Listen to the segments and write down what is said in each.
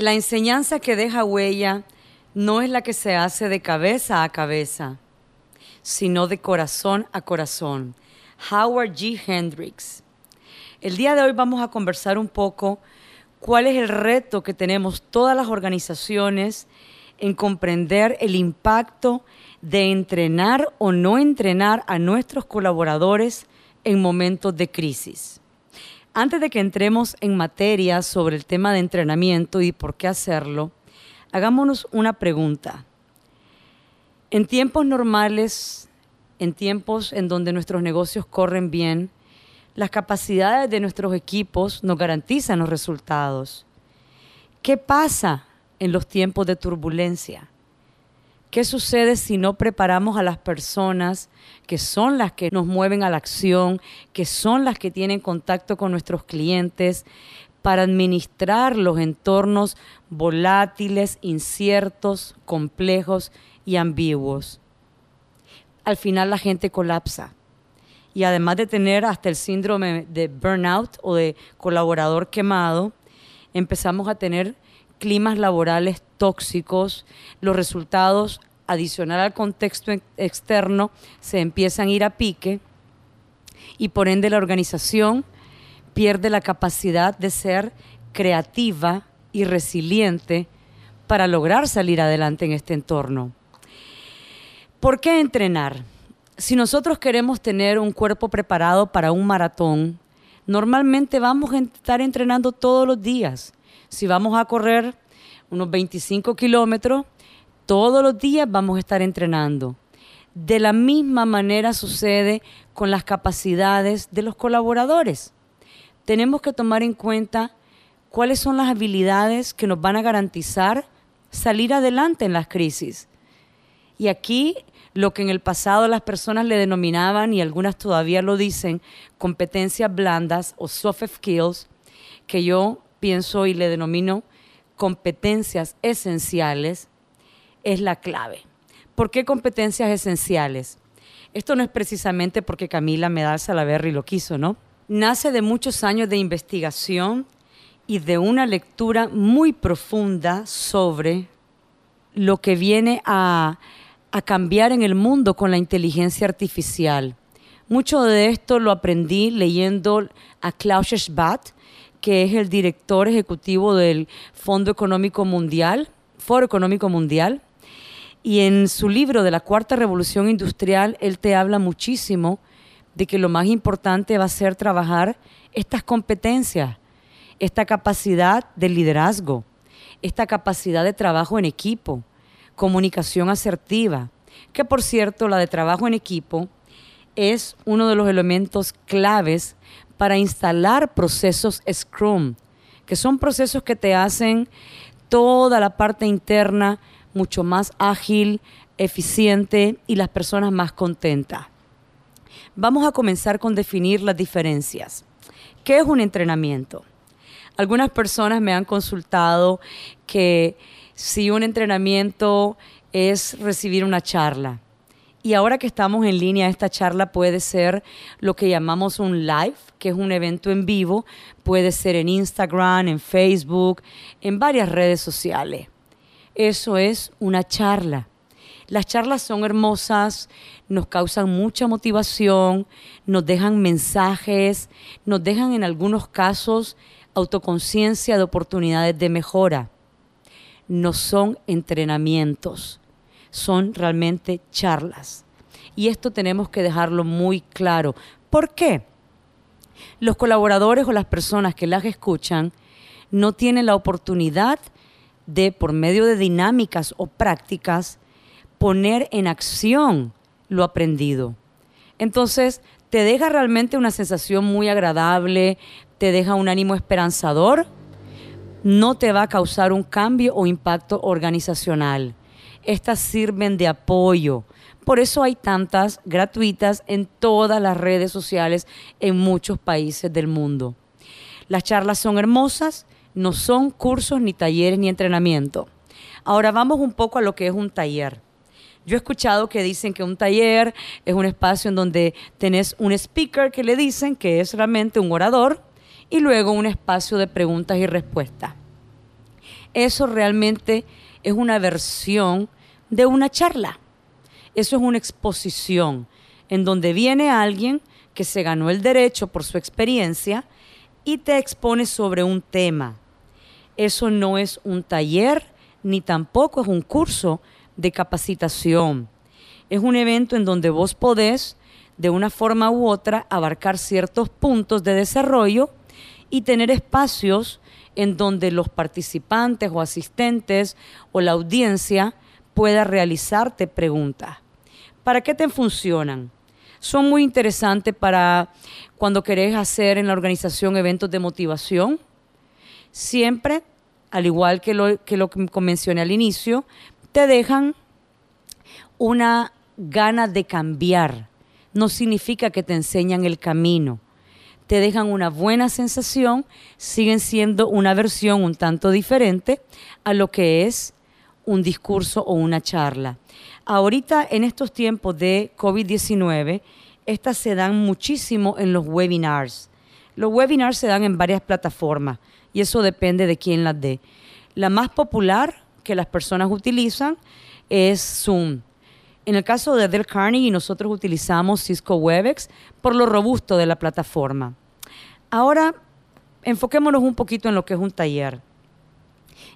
La enseñanza que deja huella no es la que se hace de cabeza a cabeza, sino de corazón a corazón. Howard G. Hendricks. El día de hoy vamos a conversar un poco cuál es el reto que tenemos todas las organizaciones en comprender el impacto de entrenar o no entrenar a nuestros colaboradores en momentos de crisis. Antes de que entremos en materia sobre el tema de entrenamiento y por qué hacerlo, hagámonos una pregunta. En tiempos normales, en tiempos en donde nuestros negocios corren bien, las capacidades de nuestros equipos nos garantizan los resultados. ¿Qué pasa en los tiempos de turbulencia? ¿Qué sucede si no preparamos a las personas que son las que nos mueven a la acción, que son las que tienen contacto con nuestros clientes, para administrar los entornos volátiles, inciertos, complejos y ambiguos? Al final la gente colapsa. Y además de tener hasta el síndrome de burnout o de colaborador quemado, empezamos a tener climas laborales tóxicos, los resultados adicional al contexto externo se empiezan a ir a pique y por ende la organización pierde la capacidad de ser creativa y resiliente para lograr salir adelante en este entorno. ¿Por qué entrenar? Si nosotros queremos tener un cuerpo preparado para un maratón, normalmente vamos a estar entrenando todos los días. Si vamos a correr unos 25 kilómetros, todos los días vamos a estar entrenando. De la misma manera sucede con las capacidades de los colaboradores. Tenemos que tomar en cuenta cuáles son las habilidades que nos van a garantizar salir adelante en las crisis. Y aquí lo que en el pasado las personas le denominaban, y algunas todavía lo dicen, competencias blandas o soft skills, que yo pienso y le denomino competencias esenciales es la clave. ¿Por qué competencias esenciales? Esto no es precisamente porque Camila Medal Salaverry lo quiso, ¿no? Nace de muchos años de investigación y de una lectura muy profunda sobre lo que viene a, a cambiar en el mundo con la inteligencia artificial. Mucho de esto lo aprendí leyendo a Klaus Schwab, que es el director ejecutivo del Fondo Económico Mundial, Foro Económico Mundial. Y en su libro de la Cuarta Revolución Industrial, él te habla muchísimo de que lo más importante va a ser trabajar estas competencias, esta capacidad de liderazgo, esta capacidad de trabajo en equipo, comunicación asertiva, que por cierto la de trabajo en equipo es uno de los elementos claves para instalar procesos Scrum, que son procesos que te hacen toda la parte interna mucho más ágil, eficiente y las personas más contentas. Vamos a comenzar con definir las diferencias. ¿Qué es un entrenamiento? Algunas personas me han consultado que si un entrenamiento es recibir una charla, y ahora que estamos en línea, esta charla puede ser lo que llamamos un live, que es un evento en vivo, puede ser en Instagram, en Facebook, en varias redes sociales. Eso es una charla. Las charlas son hermosas, nos causan mucha motivación, nos dejan mensajes, nos dejan en algunos casos autoconciencia de oportunidades de mejora. No son entrenamientos son realmente charlas. Y esto tenemos que dejarlo muy claro. ¿Por qué? Los colaboradores o las personas que las escuchan no tienen la oportunidad de, por medio de dinámicas o prácticas, poner en acción lo aprendido. Entonces, te deja realmente una sensación muy agradable, te deja un ánimo esperanzador, no te va a causar un cambio o impacto organizacional. Estas sirven de apoyo. Por eso hay tantas gratuitas en todas las redes sociales en muchos países del mundo. Las charlas son hermosas, no son cursos ni talleres ni entrenamiento. Ahora vamos un poco a lo que es un taller. Yo he escuchado que dicen que un taller es un espacio en donde tenés un speaker que le dicen que es realmente un orador y luego un espacio de preguntas y respuestas. Eso realmente es una versión de una charla. Eso es una exposición en donde viene alguien que se ganó el derecho por su experiencia y te expone sobre un tema. Eso no es un taller ni tampoco es un curso de capacitación. Es un evento en donde vos podés, de una forma u otra, abarcar ciertos puntos de desarrollo y tener espacios en donde los participantes o asistentes o la audiencia pueda realizarte preguntas. ¿Para qué te funcionan? Son muy interesantes para cuando querés hacer en la organización eventos de motivación. Siempre, al igual que lo que, lo que mencioné al inicio, te dejan una gana de cambiar. No significa que te enseñan el camino. Te dejan una buena sensación, siguen siendo una versión un tanto diferente a lo que es un discurso o una charla. Ahorita en estos tiempos de COVID-19, estas se dan muchísimo en los webinars. Los webinars se dan en varias plataformas y eso depende de quién las dé. La más popular que las personas utilizan es Zoom. En el caso de Del Carnegie, nosotros utilizamos Cisco Webex por lo robusto de la plataforma. Ahora, enfoquémonos un poquito en lo que es un taller.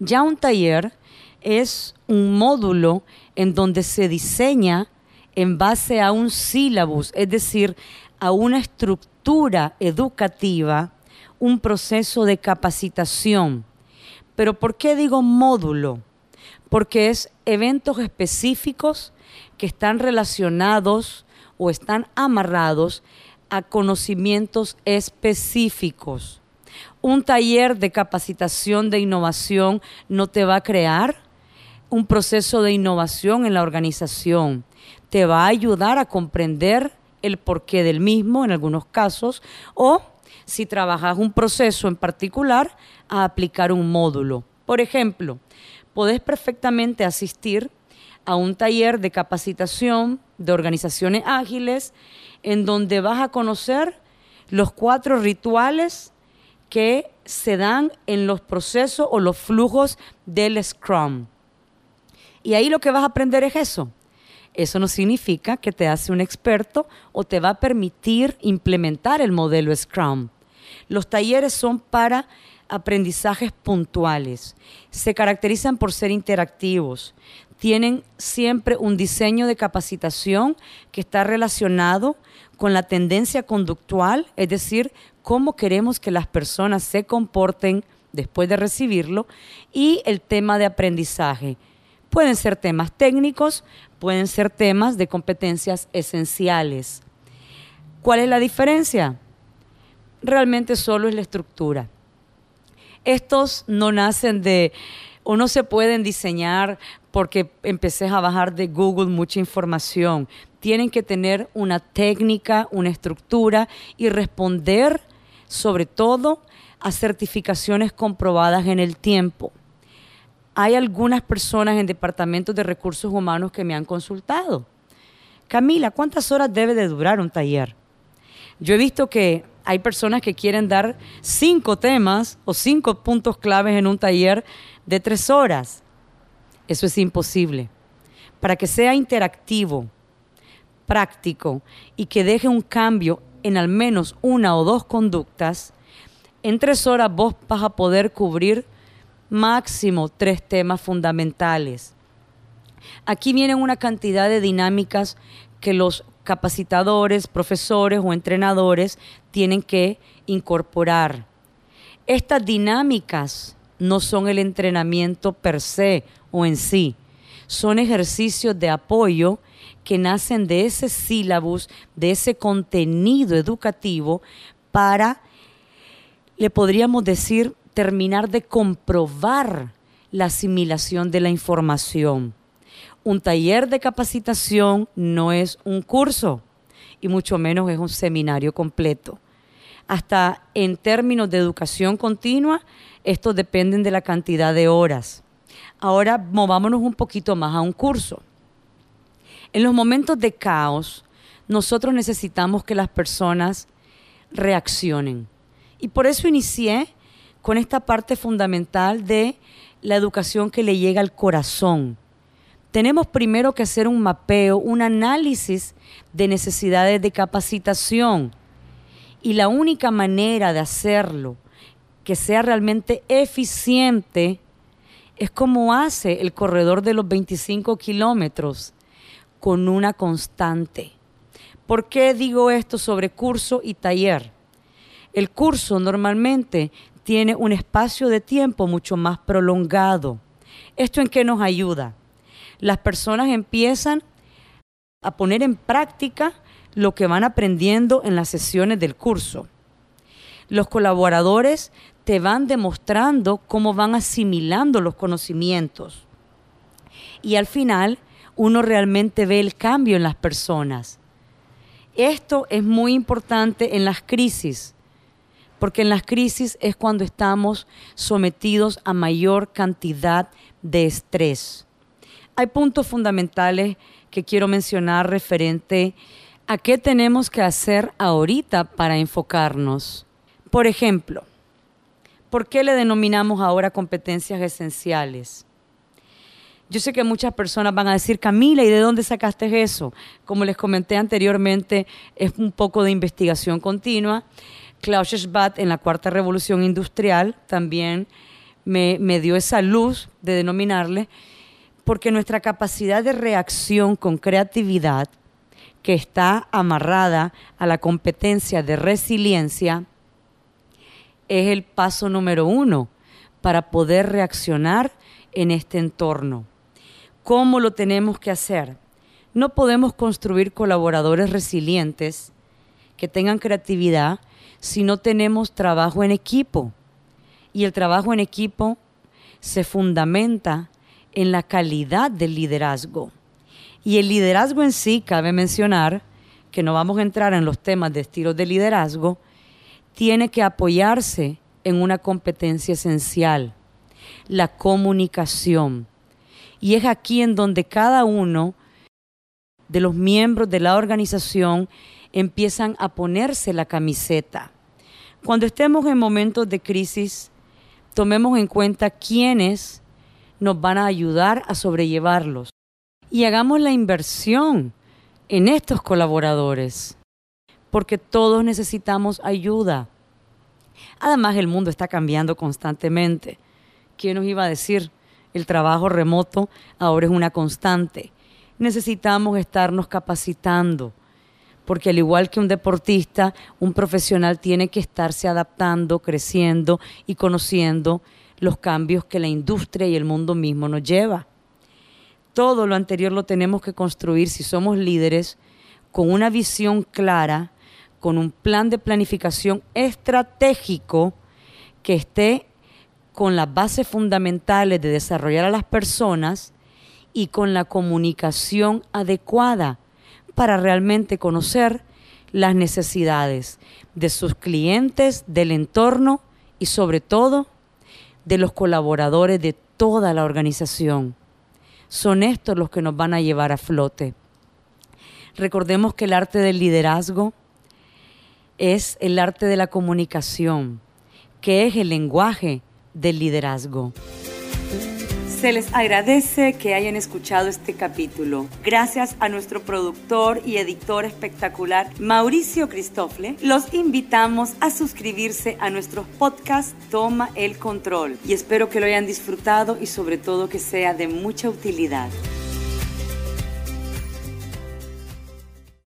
Ya un taller es un módulo en donde se diseña en base a un sílabus, es decir, a una estructura educativa, un proceso de capacitación. Pero ¿por qué digo módulo? Porque es eventos específicos que están relacionados o están amarrados a conocimientos específicos. Un taller de capacitación de innovación no te va a crear un proceso de innovación en la organización. Te va a ayudar a comprender el porqué del mismo en algunos casos o si trabajas un proceso en particular a aplicar un módulo. Por ejemplo, podés perfectamente asistir a un taller de capacitación de organizaciones ágiles en donde vas a conocer los cuatro rituales que se dan en los procesos o los flujos del Scrum. Y ahí lo que vas a aprender es eso. Eso no significa que te hace un experto o te va a permitir implementar el modelo Scrum. Los talleres son para aprendizajes puntuales. Se caracterizan por ser interactivos. Tienen siempre un diseño de capacitación que está relacionado con la tendencia conductual, es decir, cómo queremos que las personas se comporten después de recibirlo, y el tema de aprendizaje Pueden ser temas técnicos, pueden ser temas de competencias esenciales. ¿Cuál es la diferencia? Realmente solo es la estructura. Estos no nacen de o no se pueden diseñar porque empecé a bajar de Google mucha información. Tienen que tener una técnica, una estructura y responder sobre todo a certificaciones comprobadas en el tiempo hay algunas personas en departamentos de recursos humanos que me han consultado. Camila, ¿cuántas horas debe de durar un taller? Yo he visto que hay personas que quieren dar cinco temas o cinco puntos claves en un taller de tres horas. Eso es imposible. Para que sea interactivo, práctico y que deje un cambio en al menos una o dos conductas, en tres horas vos vas a poder cubrir máximo tres temas fundamentales. Aquí vienen una cantidad de dinámicas que los capacitadores, profesores o entrenadores tienen que incorporar. Estas dinámicas no son el entrenamiento per se o en sí, son ejercicios de apoyo que nacen de ese sílabus, de ese contenido educativo para, le podríamos decir, terminar de comprobar la asimilación de la información. Un taller de capacitación no es un curso y mucho menos es un seminario completo. Hasta en términos de educación continua, estos dependen de la cantidad de horas. Ahora movámonos un poquito más a un curso. En los momentos de caos, nosotros necesitamos que las personas reaccionen. Y por eso inicié con esta parte fundamental de la educación que le llega al corazón. Tenemos primero que hacer un mapeo, un análisis de necesidades de capacitación. Y la única manera de hacerlo que sea realmente eficiente es como hace el corredor de los 25 kilómetros, con una constante. ¿Por qué digo esto sobre curso y taller? El curso normalmente tiene un espacio de tiempo mucho más prolongado. ¿Esto en qué nos ayuda? Las personas empiezan a poner en práctica lo que van aprendiendo en las sesiones del curso. Los colaboradores te van demostrando cómo van asimilando los conocimientos. Y al final uno realmente ve el cambio en las personas. Esto es muy importante en las crisis porque en las crisis es cuando estamos sometidos a mayor cantidad de estrés. Hay puntos fundamentales que quiero mencionar referente a qué tenemos que hacer ahorita para enfocarnos. Por ejemplo, ¿por qué le denominamos ahora competencias esenciales? Yo sé que muchas personas van a decir, Camila, ¿y de dónde sacaste eso? Como les comenté anteriormente, es un poco de investigación continua Klaus Schwab en la cuarta revolución industrial también me, me dio esa luz de denominarle, porque nuestra capacidad de reacción con creatividad, que está amarrada a la competencia de resiliencia, es el paso número uno para poder reaccionar en este entorno. ¿Cómo lo tenemos que hacer? No podemos construir colaboradores resilientes que tengan creatividad si no tenemos trabajo en equipo. Y el trabajo en equipo se fundamenta en la calidad del liderazgo. Y el liderazgo en sí, cabe mencionar, que no vamos a entrar en los temas de estilos de liderazgo, tiene que apoyarse en una competencia esencial, la comunicación. Y es aquí en donde cada uno de los miembros de la organización empiezan a ponerse la camiseta. Cuando estemos en momentos de crisis, tomemos en cuenta quiénes nos van a ayudar a sobrellevarlos y hagamos la inversión en estos colaboradores, porque todos necesitamos ayuda. Además, el mundo está cambiando constantemente. ¿Quién nos iba a decir? El trabajo remoto ahora es una constante. Necesitamos estarnos capacitando, porque al igual que un deportista, un profesional tiene que estarse adaptando, creciendo y conociendo los cambios que la industria y el mundo mismo nos lleva. Todo lo anterior lo tenemos que construir si somos líderes con una visión clara, con un plan de planificación estratégico que esté con las bases fundamentales de desarrollar a las personas y con la comunicación adecuada para realmente conocer las necesidades de sus clientes, del entorno y sobre todo de los colaboradores de toda la organización. Son estos los que nos van a llevar a flote. Recordemos que el arte del liderazgo es el arte de la comunicación, que es el lenguaje del liderazgo. Se les agradece que hayan escuchado este capítulo. Gracias a nuestro productor y editor espectacular, Mauricio Cristofle, los invitamos a suscribirse a nuestro podcast Toma el Control y espero que lo hayan disfrutado y sobre todo que sea de mucha utilidad.